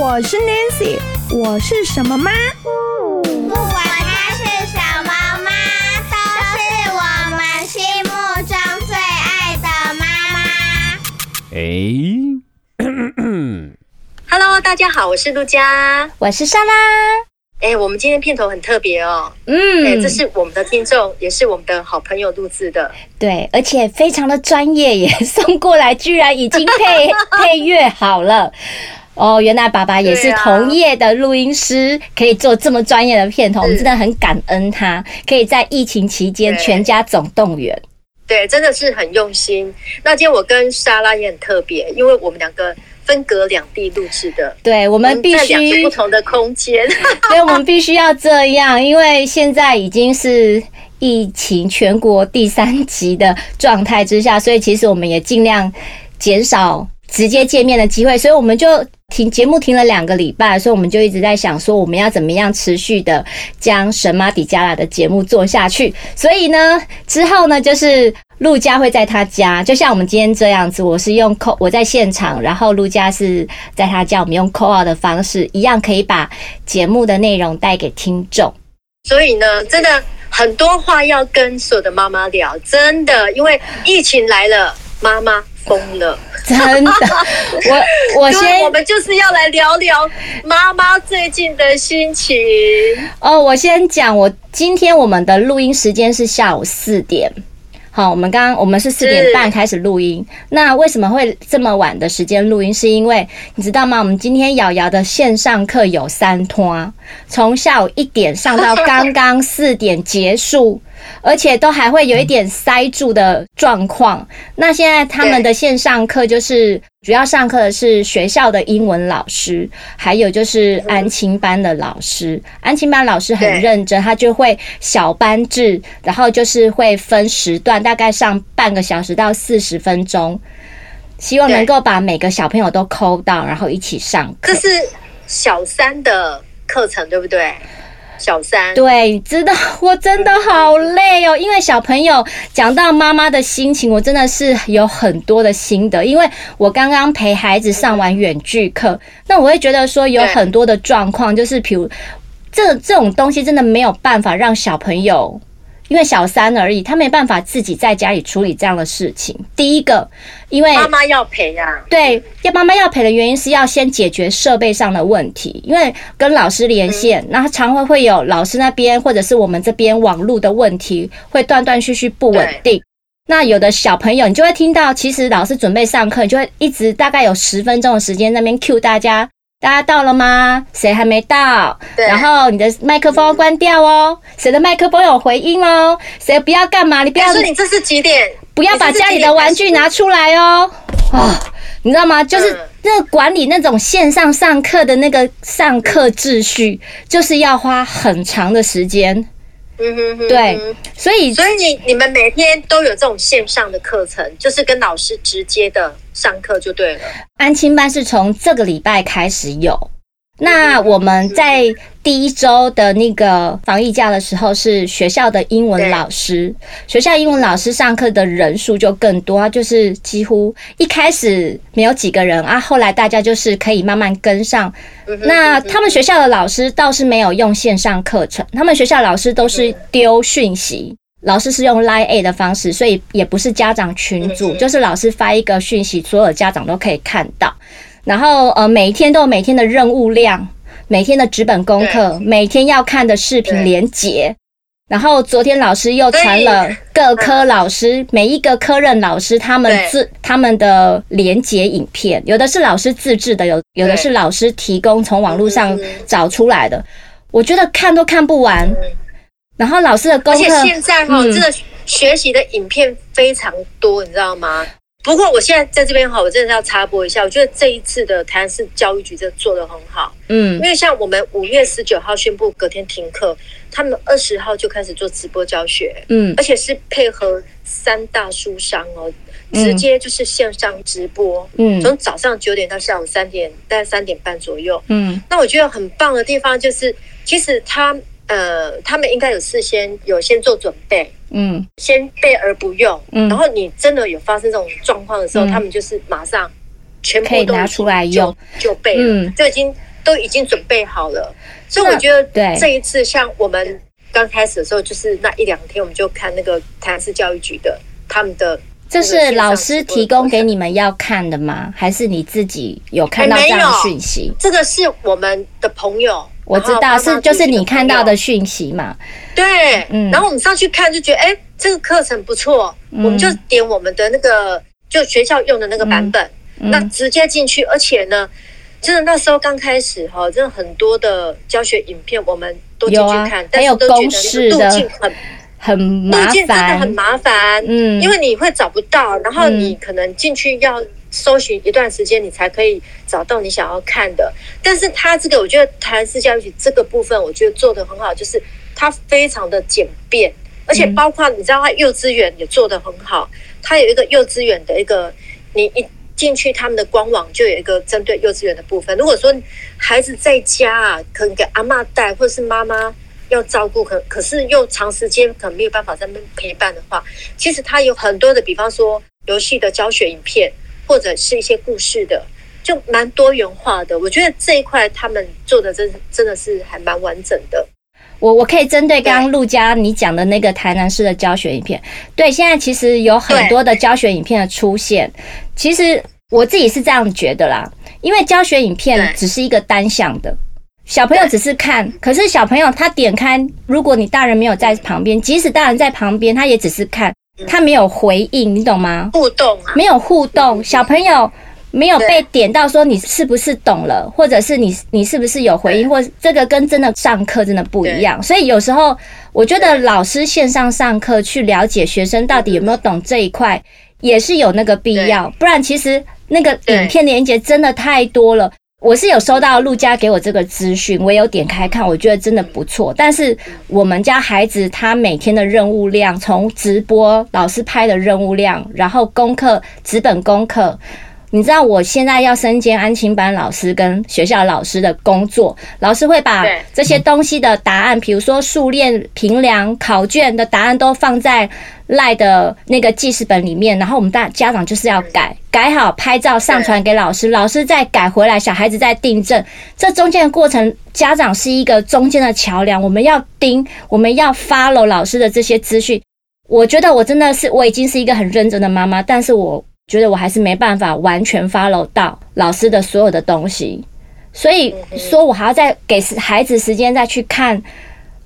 我是 Nancy，我是什么妈？不管她是什么妈，都是我们心目中最爱的妈妈。哎，Hello，大家好，我是陆佳，我是莎拉。哎，我们今天片头很特别哦，嗯，哎，这是我们的听众，也是我们的好朋友录制的，对，而且非常的专业，也送过来，居然已经配 配乐好了。哦，原来爸爸也是同业的录音师，可以做这么专业的片头，我们真的很感恩他，可以在疫情期间全家总动员。对，真的是很用心。那今天我跟莎拉也很特别，因为我们两个分隔两地录制的，对，我们必须在不同的空间，所以我们必须要这样，因为现在已经是疫情全国第三级的状态之下，所以其实我们也尽量减少直接见面的机会，所以我们就。停节目停了两个礼拜，所以我们就一直在想说，我们要怎么样持续的将神马底加拉的节目做下去。所以呢，之后呢，就是陆家会在他家，就像我们今天这样子，我是用 call，我在现场，然后陆家是在他家，我们用 call out 的方式，一样可以把节目的内容带给听众。所以呢，真的很多话要跟所有的妈妈聊，真的，因为疫情来了，妈妈疯了。真的，我我先，我们就是要来聊聊妈妈最近的心情。哦，我先讲，我今天我们的录音时间是下午四点。好，我们刚刚我们是四点半开始录音。那为什么会这么晚的时间录音？是因为你知道吗？我们今天瑶瑶的线上课有三拖，从下午一点上到刚刚四点结束。而且都还会有一点塞住的状况。那现在他们的线上课就是主要上课的是学校的英文老师，还有就是安亲班的老师。安亲班老师很认真，他就会小班制，然后就是会分时段，大概上半个小时到四十分钟，希望能够把每个小朋友都抠到，然后一起上课。这是小三的课程，对不对？小三对，知道我真的好累哦，因为小朋友讲到妈妈的心情，我真的是有很多的心得。因为我刚刚陪孩子上完远距课，那我会觉得说有很多的状况，就是比如这这种东西真的没有办法让小朋友。因为小三而已，他没办法自己在家里处理这样的事情。第一个，因为妈妈要陪呀，对，要妈妈要陪的原因是要先解决设备上的问题，因为跟老师连线，那他常会会有老师那边或者是我们这边网络的问题，会断断续续不稳定。那有的小朋友，你就会听到，其实老师准备上课，你就会一直大概有十分钟的时间那边 cue 大家。大家到了吗？谁还没到？然后你的麦克风要关掉哦。谁的麦克风有回音哦？谁不要干嘛？你不要。说你这是几点？不要把家里的玩具拿出来哦。啊，你知道吗？就是那个管理那种线上上课的那个上课秩序，就是要花很长的时间。嗯哼哼，对，所以所以你你们每天都有这种线上的课程，就是跟老师直接的上课就对了。安亲班是从这个礼拜开始有。那我们在第一周的那个防疫假的时候，是学校的英文老师，学校英文老师上课的人数就更多，就是几乎一开始没有几个人啊，后来大家就是可以慢慢跟上。那他们学校的老师倒是没有用线上课程，他们学校老师都是丢讯息，老师是用 Line 的方式，所以也不是家长群组，就是老师发一个讯息，所有家长都可以看到。然后呃，每一天都有每天的任务量，每天的纸本功课，每天要看的视频连结。然后昨天老师又传了各科老师每一个科任老师他们自他们的连结影片，有的是老师自制的，有有的是老师提供从网络上找出来的。我觉得看都看不完。然后老师的功课，而且现在哈，这个学习的影片非常多，你知道吗？不过我现在在这边哈，我真的要插播一下，我觉得这一次的台南市教育局真的做得很好，嗯，因为像我们五月十九号宣布隔天停课，他们二十号就开始做直播教学，嗯，而且是配合三大书商哦，直接就是线上直播，嗯，从早上九点到下午三点，大概三点半左右，嗯，那我觉得很棒的地方就是，其实他呃，他们应该有事先有先做准备。嗯，先备而不用，嗯，然后你真的有发生这种状况的时候，嗯，他们就是马上全部都拿出来用，就备了，嗯，就已经都已经准备好了。所以我觉得这一次像我们刚开始的时候，就是那一两天，我们就看那个台南市教育局的他们的。这是老师提供给你们要看的吗？还是你自己有看到这样的讯息？这个是我们的朋友，我知道是就是你看到的讯息嘛？对，嗯。然后我们上去看就觉得，哎，这个课程不错，嗯、我们就点我们的那个就学校用的那个版本，那直接进去。而且呢，真的那时候刚开始哈，真的很多的教学影片我们都进去看，啊、还有公式的。很麻烦，真的很麻烦，嗯，因为你会找不到，然后你可能进去要搜寻一段时间，你才可以找到你想要看的。但是它这个，我觉得台南市教育局这个部分，我觉得做的很好，就是它非常的简便，而且包括你知道，它幼稚园也做的很好，它有一个幼稚园的一个，你一进去他们的官网就有一个针对幼稚园的部分。如果说孩子在家啊，可能给阿嬷带，或者是妈妈。要照顾可可是又长时间可能没有办法在那边陪伴的话，其实它有很多的，比方说游戏的教学影片，或者是一些故事的，就蛮多元化的。我觉得这一块他们做的真真的是还蛮完整的。我我可以针对刚刚陆佳你讲的那个台南市的教学影片，对，现在其实有很多的教学影片的出现。其实我自己是这样觉得啦，因为教学影片只是一个单向的。小朋友只是看，可是小朋友他点开，如果你大人没有在旁边，即使大人在旁边，他也只是看，他没有回应，你懂吗？互动啊，没有互动，小朋友没有被点到说你是不是懂了，或者是你你是不是有回应，或这个跟真的上课真的不一样。所以有时候我觉得老师线上上课去了解学生到底有没有懂这一块，也是有那个必要，不然其实那个影片连接真的太多了。我是有收到陆家给我这个资讯，我有点开看，我觉得真的不错。但是我们家孩子他每天的任务量，从直播老师拍的任务量，然后功课纸本功课。你知道我现在要身兼安亲班老师跟学校老师的工作，老师会把这些东西的答案，比如说数练、评量、考卷的答案都放在赖的那个记事本里面，然后我们大家长就是要改，改好拍照上传给老师，老师再改回来，小孩子再订正。这中间的过程，家长是一个中间的桥梁，我们要盯，我们要 follow 老师的这些资讯。我觉得我真的是我已经是一个很认真的妈妈，但是我。觉得我还是没办法完全 follow 到老师的所有的东西，所以说我还要再给孩子时间再去看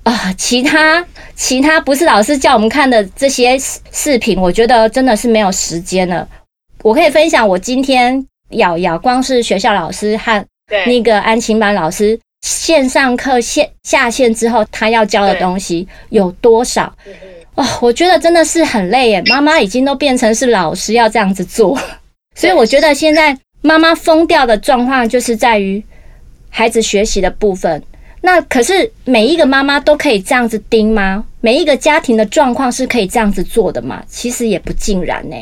啊，其他其他不是老师叫我们看的这些视频，我觉得真的是没有时间了。我可以分享我今天瑶瑶，光是学校老师和那个安亲班老师线上课线下线之后，他要教的东西有多少？哦，我觉得真的是很累耶。妈妈已经都变成是老师要这样子做，所以我觉得现在妈妈疯掉的状况就是在于孩子学习的部分。那可是每一个妈妈都可以这样子盯吗？每一个家庭的状况是可以这样子做的吗？其实也不尽然呢。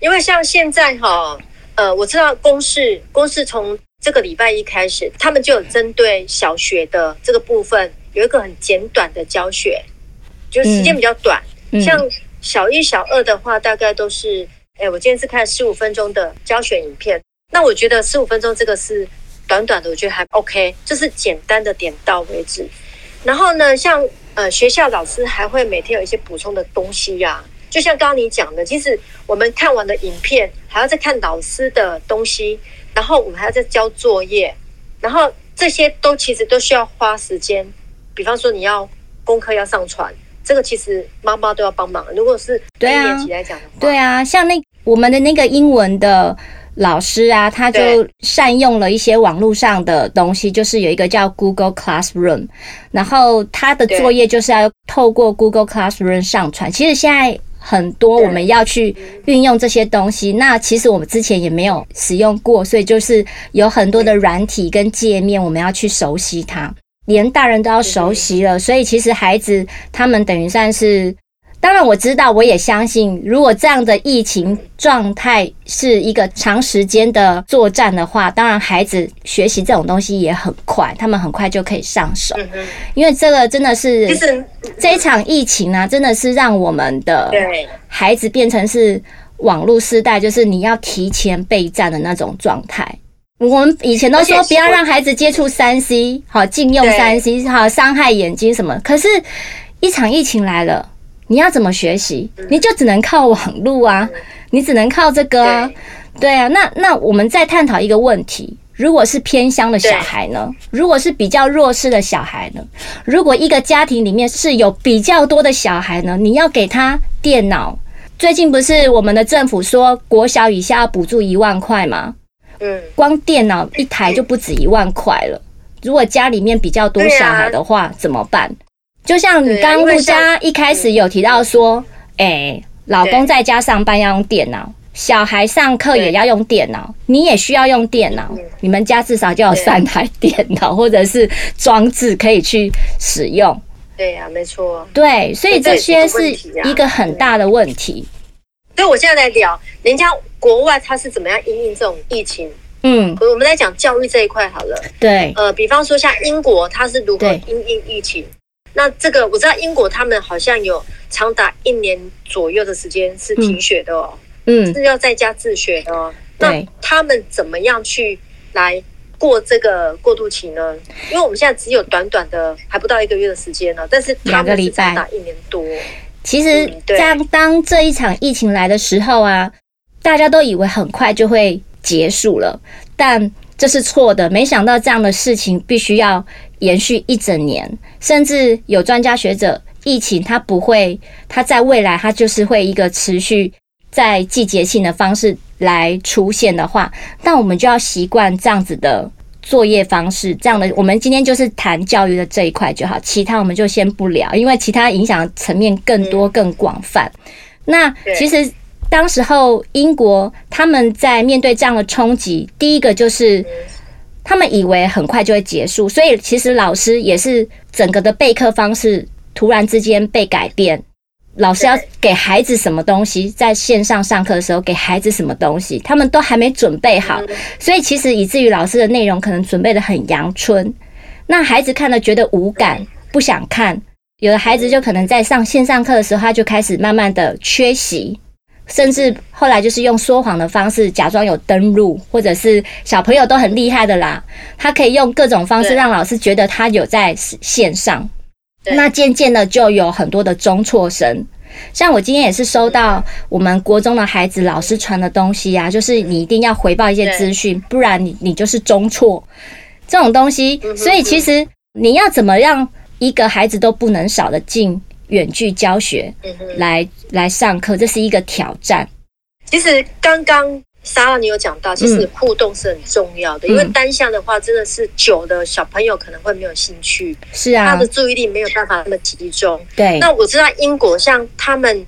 因为像现在哈，呃，我知道公视公视从这个礼拜一开始，他们就有针对小学的这个部分有一个很简短的教学，就是时间比较短。嗯像小一、小二的话，大概都是，哎，我今天是看十五分钟的教学影片。那我觉得十五分钟这个是短短的，我觉得还 OK，就是简单的点到为止。然后呢，像呃学校老师还会每天有一些补充的东西呀、啊，就像刚刚你讲的，其实我们看完的影片还要再看老师的东西，然后我们还要再交作业，然后这些都其实都需要花时间。比方说你要功课要上传。这个其实妈妈都要帮忙。如果是一年级来讲的话，对啊，像那我们的那个英文的老师啊，他就善用了一些网络上的东西，就是有一个叫 Google Classroom，然后他的作业就是要透过 Google Classroom 上传。其实现在很多我们要去运用这些东西，那其实我们之前也没有使用过，所以就是有很多的软体跟界面，我们要去熟悉它。连大人都要熟悉了，所以其实孩子他们等于算是，当然我知道，我也相信，如果这样的疫情状态是一个长时间的作战的话，当然孩子学习这种东西也很快，他们很快就可以上手。因为这个真的是，这一场疫情呢，真的是让我们的孩子变成是网络时代，就是你要提前备战的那种状态。我们以前都说不要让孩子接触三 C，好禁用三 C，好伤害眼睛什么。可是，一场疫情来了，你要怎么学习？你就只能靠网络啊，你只能靠这个啊。对啊，那那我们再探讨一个问题。如果是偏乡的小孩呢？如果是比较弱势的小孩呢？如果一个家庭里面是有比较多的小孩呢？你要给他电脑？最近不是我们的政府说国小以下要补助一万块吗？嗯，光电脑一台就不止一万块了。如果家里面比较多小孩的话，怎么办？就像你刚刚陆家一开始有提到说，哎，老公在家上班要用电脑。小孩上课也要用电脑，你也需要用电脑。你们家至少就有三台电脑或者是装置可以去使用。对呀，没错。对，所以这些是一个很大的问题。所以我现在在聊，人家国外它是怎么样因应这种疫情？嗯，我们来讲教育这一块好了。对，呃，比方说像英国，它是如何因应疫情？那这个我知道，英国他们好像有长达一年左右的时间是停学的哦。嗯，是要在家自学的哦。那他们怎么样去来过这个过渡期呢？因为我们现在只有短短的还不到一个月的时间呢，但是两个礼拜打一年多。其实，当当这一场疫情来的时候啊，大家都以为很快就会结束了，但这是错的。没想到这样的事情必须要延续一整年，甚至有专家学者，疫情它不会，它在未来它就是会一个持续。在季节性的方式来出现的话，那我们就要习惯这样子的作业方式。这样的，我们今天就是谈教育的这一块就好，其他我们就先不聊，因为其他影响层面更多、更广泛。那其实当时候英国他们在面对这样的冲击，第一个就是他们以为很快就会结束，所以其实老师也是整个的备课方式突然之间被改变。老师要给孩子什么东西，在线上上课的时候给孩子什么东西，他们都还没准备好，所以其实以至于老师的内容可能准备的很阳春，那孩子看了觉得无感，不想看。有的孩子就可能在上线上课的时候，他就开始慢慢的缺席，甚至后来就是用说谎的方式假装有登录，或者是小朋友都很厉害的啦，他可以用各种方式让老师觉得他有在线上。那渐渐的就有很多的中辍生，像我今天也是收到我们国中的孩子老师传的东西啊，就是你一定要回报一些资讯，不然你你就是中辍。这种东西。所以其实你要怎么让一个孩子都不能少的进远距教学来来上课，这是一个挑战。其实刚刚。莎拉，你有讲到，其实互动是很重要的，嗯、因为单向的话，真的是久的小朋友可能会没有兴趣，是啊，他的注意力没有办法那么集中。对，那我知道英国像他们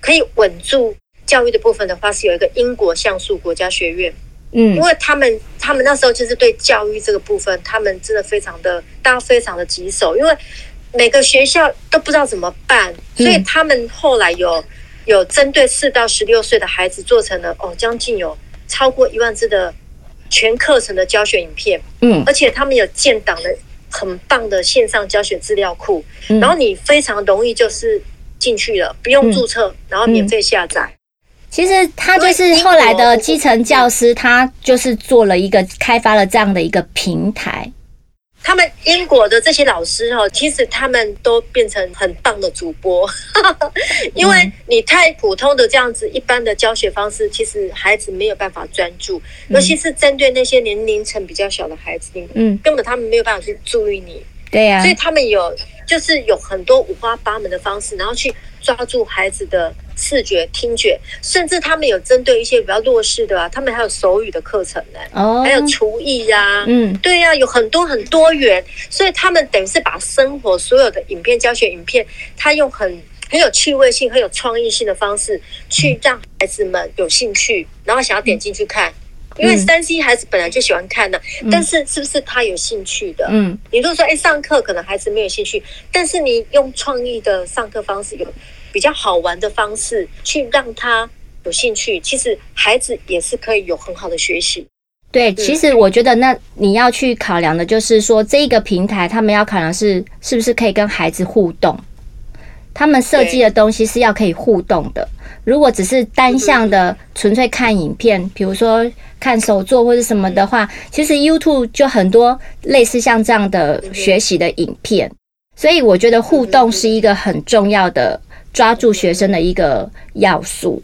可以稳住教育的部分的话，是有一个英国像素国家学院，嗯，因为他们他们那时候就是对教育这个部分，他们真的非常的大家非常的棘手，因为每个学校都不知道怎么办，所以他们后来有。有针对四到十六岁的孩子做成了哦，将近有超过一万字的全课程的教学影片，嗯，而且他们有建档的很棒的线上教学资料库，嗯、然后你非常容易就是进去了，不用注册，嗯、然后免费下载。其实他就是后来的基层教师，他就是做了一个开发了这样的一个平台。他们英国的这些老师哈，其实他们都变成很棒的主播，因为你太普通的这样子一般的教学方式，其实孩子没有办法专注，尤其是针对那些年龄层比较小的孩子，嗯，根本他们没有办法去注意你，对呀，所以他们有就是有很多五花八门的方式，然后去抓住孩子的。视觉、听觉，甚至他们有针对一些比较弱势的啊，他们还有手语的课程呢，哦，还有厨艺呀，嗯，对呀，有很多很多元，所以他们等于是把生活所有的影片、教学影片，他用很很有趣味性、很有创意性的方式去让孩子们有兴趣，然后想要点进去看，因为三 C 孩子本来就喜欢看的，但是是不是他有兴趣的？嗯，你如果说哎，上课可能孩子没有兴趣，但是你用创意的上课方式有。比较好玩的方式去让他有兴趣，其实孩子也是可以有很好的学习。对，其实我觉得那你要去考量的就是说，这一个平台他们要考量是是不是可以跟孩子互动，他们设计的东西是要可以互动的。如果只是单向的纯粹看影片，比如说看手作或者什么的话，其实 YouTube 就很多类似像这样的学习的影片。所以我觉得互动是一个很重要的抓住学生的一个要素。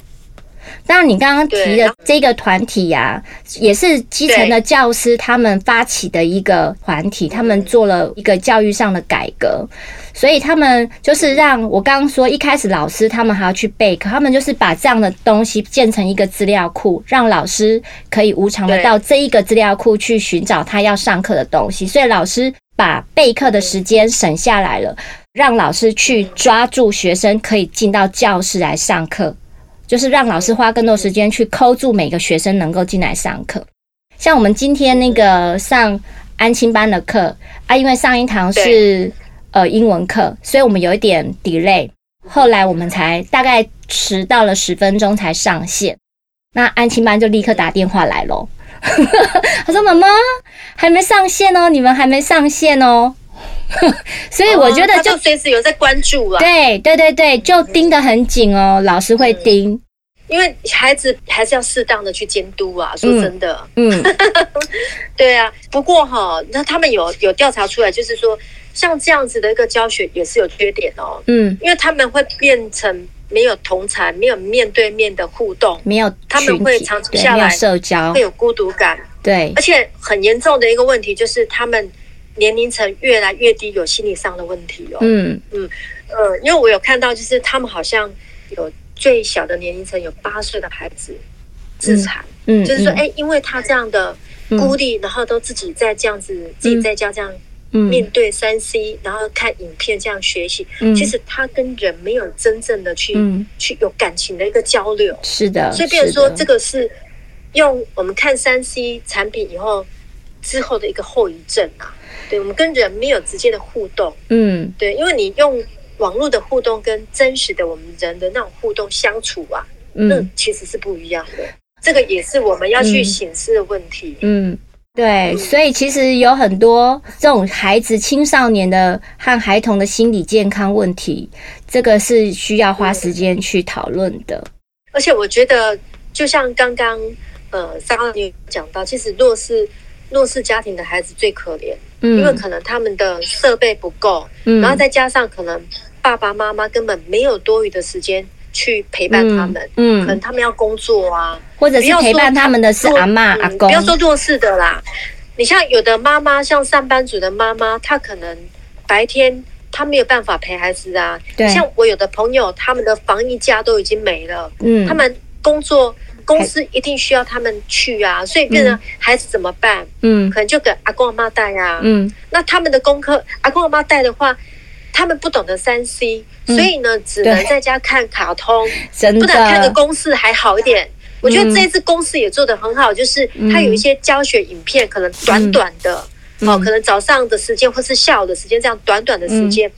当然，你刚刚提的这个团体呀，也是基层的教师他们发起的一个团体，他们做了一个教育上的改革，所以他们就是让我刚刚说一开始老师他们还要去备课，他们就是把这样的东西建成一个资料库，让老师可以无偿的到这一个资料库去寻找他要上课的东西，所以老师把备课的时间省下来了，让老师去抓住学生可以进到教室来上课。就是让老师花更多时间去抠住每个学生能够进来上课，像我们今天那个上安亲班的课啊，因为上一堂是呃英文课，所以我们有一点 delay，后来我们才大概迟到了十分钟才上线，那安亲班就立刻打电话来喽，他说妈妈还没上线哦，你们还没上线哦，所以我觉得就随时有在关注啊，对对对对，就盯得很紧哦，老师会盯。因为孩子还是要适当的去监督啊，说真的，嗯，嗯 对啊。不过哈，那他们有有调查出来，就是说像这样子的一个教学也是有缺点哦，嗯，因为他们会变成没有同才，没有面对面的互动，没有，他们会长期下来社交，会有孤独感，对，而且很严重的一个问题就是他们年龄层越来越低，有心理上的问题哦，嗯。嗯呃，因为我有看到，就是他们好像有。最小的年龄层有八岁的孩子自残，嗯，就是说，哎、欸，因为他这样的孤立，然后都自己在这样子，自己在家这样面对三 C，然后看影片这样学习，其实他跟人没有真正的去去有感情的一个交流，是的，所以，比如说，这个是用我们看三 C 产品以后之后的一个后遗症啊，对，我们跟人没有直接的互动，嗯，对，因为你用。网络的互动跟真实的我们人的那种互动相处啊，嗯，那其实是不一样的。这个也是我们要去省思的问题。嗯，对，所以其实有很多这种孩子、青少年的和孩童的心理健康问题，这个是需要花时间去讨论的。而且我觉得，就像刚刚呃，刚刚你讲到，其实弱势弱势家庭的孩子最可怜，嗯，因为可能他们的设备不够，嗯，然后再加上可能。爸爸妈妈根本没有多余的时间去陪伴他们，嗯，可能他们要工作啊，或者是陪伴他们的是阿嬷、阿公。不要说弱势的啦，你像有的妈妈，像上班族的妈妈，她可能白天她没有办法陪孩子啊。对，像我有的朋友，他们的防疫假都已经没了，嗯，他们工作公司一定需要他们去啊，所以变成孩子怎么办？嗯，可能就给阿公阿妈带啊，嗯，那他们的功课，阿公阿妈带的话。他们不懂得三 C，所以呢，只能在家看卡通，不能看个公式还好一点。我觉得这一次公司也做得很好，就是它有一些教学影片，可能短短的，哦，可能早上的时间或是下午的时间，这样短短的时间，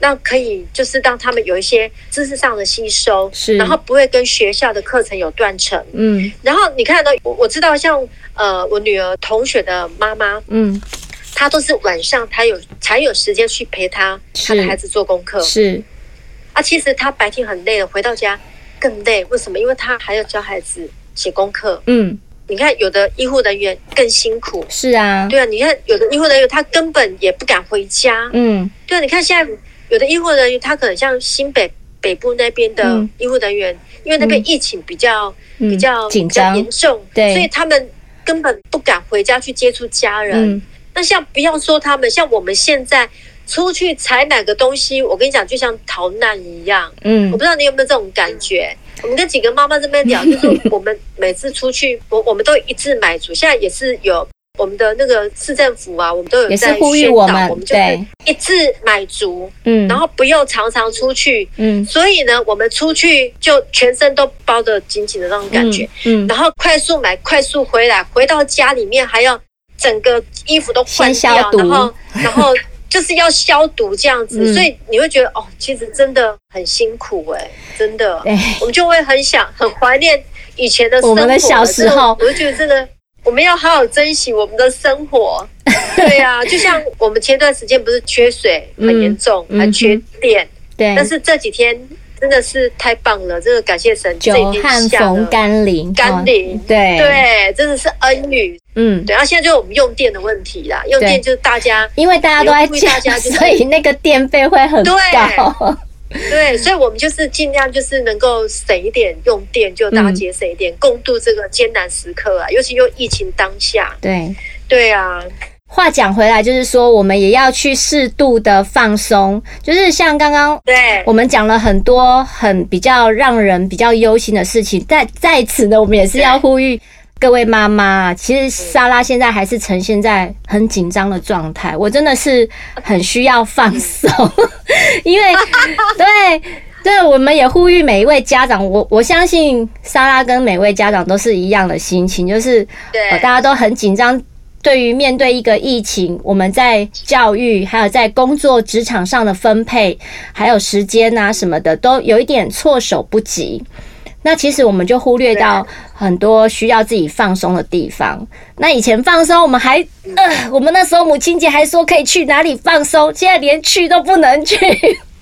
那可以就是让他们有一些知识上的吸收，是然后不会跟学校的课程有断层。嗯，然后你看到我我知道像呃我女儿同学的妈妈，嗯。她都是晚上，她有才有时间去陪她她的孩子做功课。是啊，其实她白天很累了，回到家更累。为什么？因为她还要教孩子写功课。嗯，你看有的医护人员更辛苦。是啊，对啊，你看有的医护人员他根本也不敢回家。嗯，对啊，你看现在有的医护人员他可能像新北北部那边的医护人员，嗯、因为那边疫情比较、嗯、比较紧张严重，对，所以他们根本不敢回家去接触家人。嗯那像不要说他们，像我们现在出去采买个东西，我跟你讲，就像逃难一样。嗯，我不知道你有没有这种感觉。我们跟几个妈妈这边聊，就是我们每次出去，我我们都一致买主。现在也是有我们的那个市政府啊，我们都有在呼吁我们，我们就是一致买足。嗯，然后不用常常出去。嗯，所以呢，我们出去就全身都包得紧紧的那种感觉。嗯，然后快速买，快速回来，回到家里面还要。整个衣服都换掉，然后然后就是要消毒这样子，嗯、所以你会觉得哦，其实真的很辛苦哎、欸，真的，我们就会很想很怀念以前的生活，我们的小时候，我就觉得真的我们要好好珍惜我们的生活。对呀、啊，就像我们前段时间不是缺水很严重，嗯、还缺电。对，但是这几天。真的是太棒了！真的感谢神，久旱逢甘霖，甘霖，对对，真的是恩雨。嗯，对。然后现在就是我们用电的问题啦，用电就是大家，因为大家都在家，所以那个电费会很高。对，所以我们就是尽量就是能够省一点用电，就大家节省一点，共度这个艰难时刻啊！尤其又疫情当下，对对啊。话讲回来，就是说，我们也要去适度的放松。就是像刚刚，对，我们讲了很多很比较让人比较忧心的事情。在在此呢，我们也是要呼吁各位妈妈，其实莎拉现在还是呈现在很紧张的状态。我真的是很需要放松，因为 对对，我们也呼吁每一位家长，我我相信莎拉跟每位家长都是一样的心情，就是对，大家都很紧张。对于面对一个疫情，我们在教育还有在工作职场上的分配，还有时间啊什么的，都有一点措手不及。那其实我们就忽略到很多需要自己放松的地方。那以前放松，我们还呃，我们那时候母亲节还说可以去哪里放松，现在连去都不能去。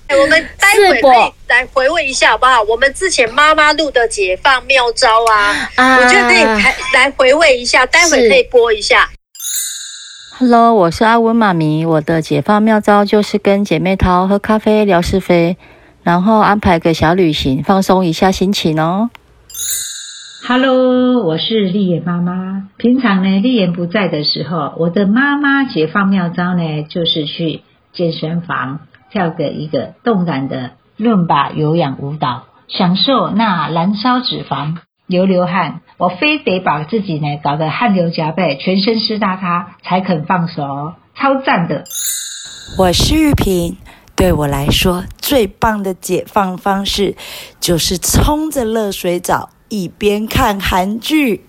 我们 待会可以来回味一下好不好？我们之前妈妈录的解放妙招啊，我觉得可以来来回味一下，待会可以播一下。Hello，我是阿文妈咪。我的解放妙招就是跟姐妹淘喝咖啡聊是非，然后安排个小旅行，放松一下心情哦。Hello，我是丽妍妈妈。平常呢，丽妍不在的时候，我的妈妈解放妙招呢，就是去健身房跳个一个动感的伦巴有氧舞蹈，享受那燃烧脂肪。流流汗，我非得把自己呢搞得汗流浃背，全身湿哒哒，才肯放手，超赞的。我是玉萍，对我来说最棒的解放方式就是冲着热水澡，一边看韩剧。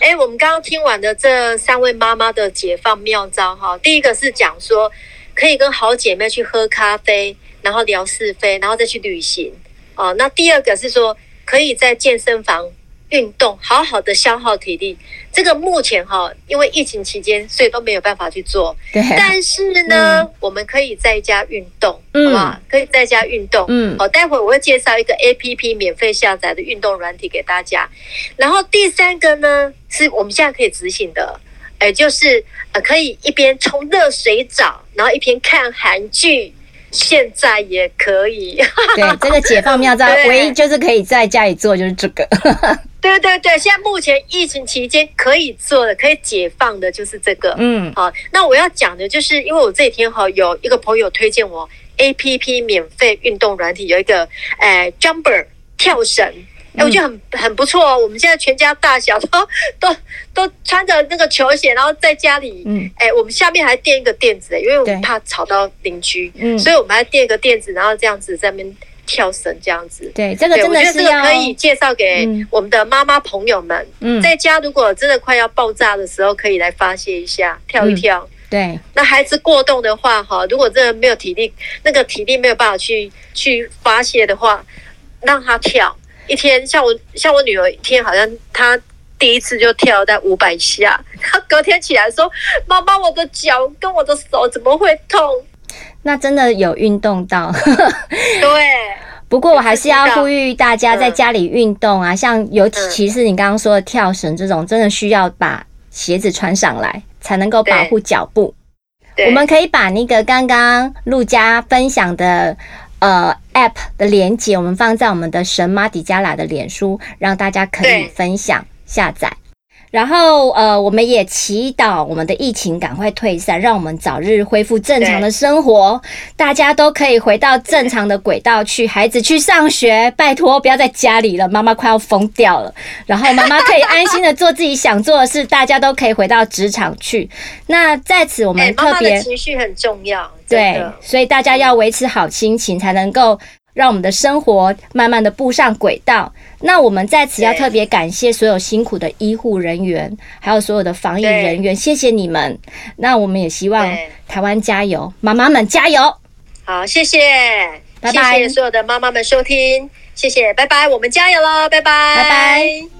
哎，我们刚刚听完的这三位妈妈的解放妙招哈，第一个是讲说可以跟好姐妹去喝咖啡，然后聊是非，然后再去旅行哦。那第二个是说。可以在健身房运动，好好的消耗体力。这个目前哈，因为疫情期间，所以都没有办法去做。对。但是呢，嗯、我们可以在家运动，嗯、好不好？可以在家运动。嗯。好，待会我会介绍一个 APP 免费下载的运动软体给大家。然后第三个呢，是我们现在可以执行的，哎，就是呃，可以一边冲热水澡，然后一边看韩剧。现在也可以，对，这个解放妙招，唯一就是可以在家里做，就是这个。对对对，现在目前疫情期间可以做的、可以解放的，就是这个。嗯，好，那我要讲的就是，因为我这几天哈有一个朋友推荐我 APP 免费运动软体，有一个呃 Jumper 跳绳。哎，我觉得很很不错哦。我们现在全家大小都都都穿着那个球鞋，然后在家里，嗯，哎，我们下面还垫一个垫子，因为我们怕吵到邻居，嗯，所以我们还垫一个垫子，然后这样子在那边跳绳，这样子。对，这个真的是这个可以介绍给我们的妈妈朋友们。嗯，在家如果真的快要爆炸的时候，可以来发泄一下，跳一跳。对，那孩子过动的话，哈，如果真的没有体力，那个体力没有办法去去发泄的话，让他跳。一天像我像我女儿一天好像她第一次就跳在五百下，她隔天起来说：“妈妈，我的脚跟我的手怎么会痛？”那真的有运动到。对。不过我还是要呼吁大家在家里运动啊，像尤其是你刚刚说的跳绳这种，真的需要把鞋子穿上来才能够保护脚步。我们可以把那个刚刚陆佳分享的。呃，App 的连接我们放在我们的神马底加拉的脸书，让大家可以分享下载。然后呃，我们也祈祷我们的疫情赶快退散，让我们早日恢复正常的生活，大家都可以回到正常的轨道去，孩子去上学，拜托不要在家里了，妈妈快要疯掉了。然后妈妈可以安心的做自己想做的事，大家都可以回到职场去。那在此我们特别，情绪很重要，对，所以大家要维持好心情，才能够。让我们的生活慢慢的步上轨道。那我们在此要特别感谢所有辛苦的医护人员，还有所有的防疫人员，谢谢你们。那我们也希望台湾加油，妈妈们加油。好，谢谢，拜拜。谢谢所有的妈妈们收听，谢谢，拜拜，我们加油喽，拜拜，拜拜。